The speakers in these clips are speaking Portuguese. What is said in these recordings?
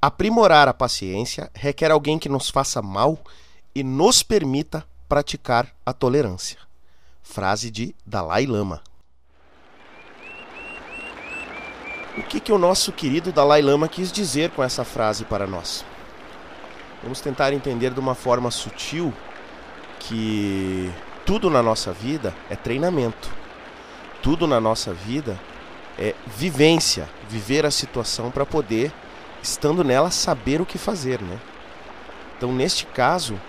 Aprimorar a paciência requer alguém que nos faça mal e nos permita praticar a tolerância. Frase de Dalai Lama. O que, que o nosso querido Dalai Lama quis dizer com essa frase para nós? Vamos tentar entender de uma forma sutil que tudo na nossa vida é treinamento. Tudo na nossa vida é vivência, viver a situação para poder, estando nela, saber o que fazer, né? Então, neste caso,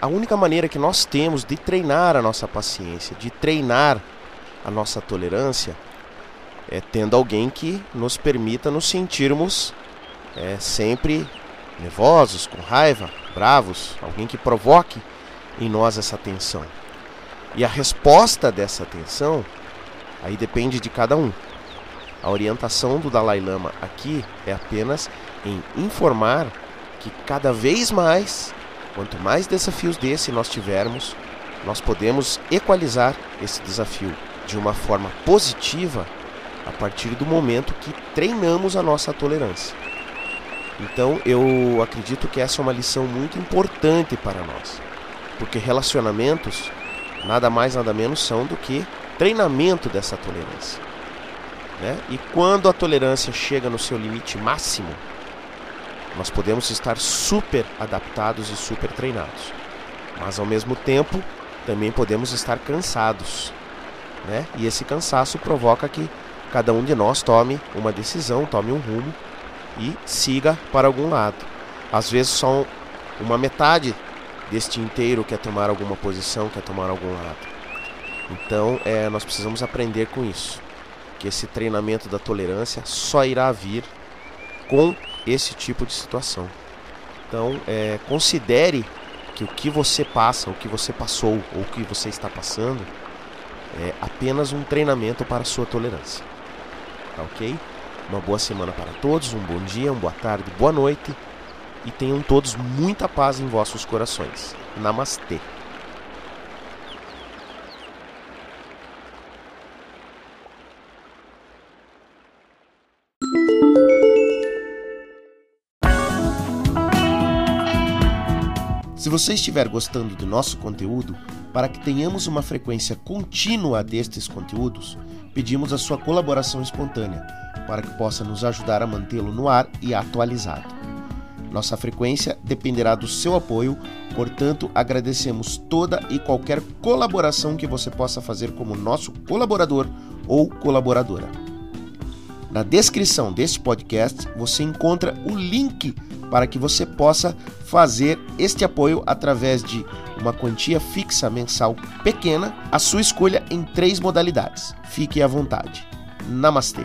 a única maneira que nós temos de treinar a nossa paciência, de treinar a nossa tolerância, é tendo alguém que nos permita nos sentirmos é, sempre nervosos, com raiva, bravos, alguém que provoque em nós essa tensão. E a resposta dessa tensão aí depende de cada um. A orientação do Dalai Lama aqui é apenas em informar que cada vez mais Quanto mais desafios desse nós tivermos, nós podemos equalizar esse desafio de uma forma positiva a partir do momento que treinamos a nossa tolerância. Então eu acredito que essa é uma lição muito importante para nós, porque relacionamentos nada mais nada menos são do que treinamento dessa tolerância. Né? E quando a tolerância chega no seu limite máximo, nós podemos estar super adaptados e super treinados, mas ao mesmo tempo também podemos estar cansados, né? E esse cansaço provoca que cada um de nós tome uma decisão, tome um rumo e siga para algum lado. Às vezes só uma metade deste inteiro quer tomar alguma posição, quer tomar algum lado. Então, é, nós precisamos aprender com isso, que esse treinamento da tolerância só irá vir com esse tipo de situação. Então, é, considere que o que você passa, o que você passou ou o que você está passando é apenas um treinamento para a sua tolerância. Tá ok? Uma boa semana para todos, um bom dia, uma boa tarde, boa noite e tenham todos muita paz em vossos corações. Namastê. Se você estiver gostando do nosso conteúdo, para que tenhamos uma frequência contínua destes conteúdos, pedimos a sua colaboração espontânea, para que possa nos ajudar a mantê-lo no ar e atualizado. Nossa frequência dependerá do seu apoio, portanto, agradecemos toda e qualquer colaboração que você possa fazer como nosso colaborador ou colaboradora. Na descrição deste podcast você encontra o link para que você possa fazer este apoio através de uma quantia fixa mensal pequena, a sua escolha em três modalidades. Fique à vontade. Namastê!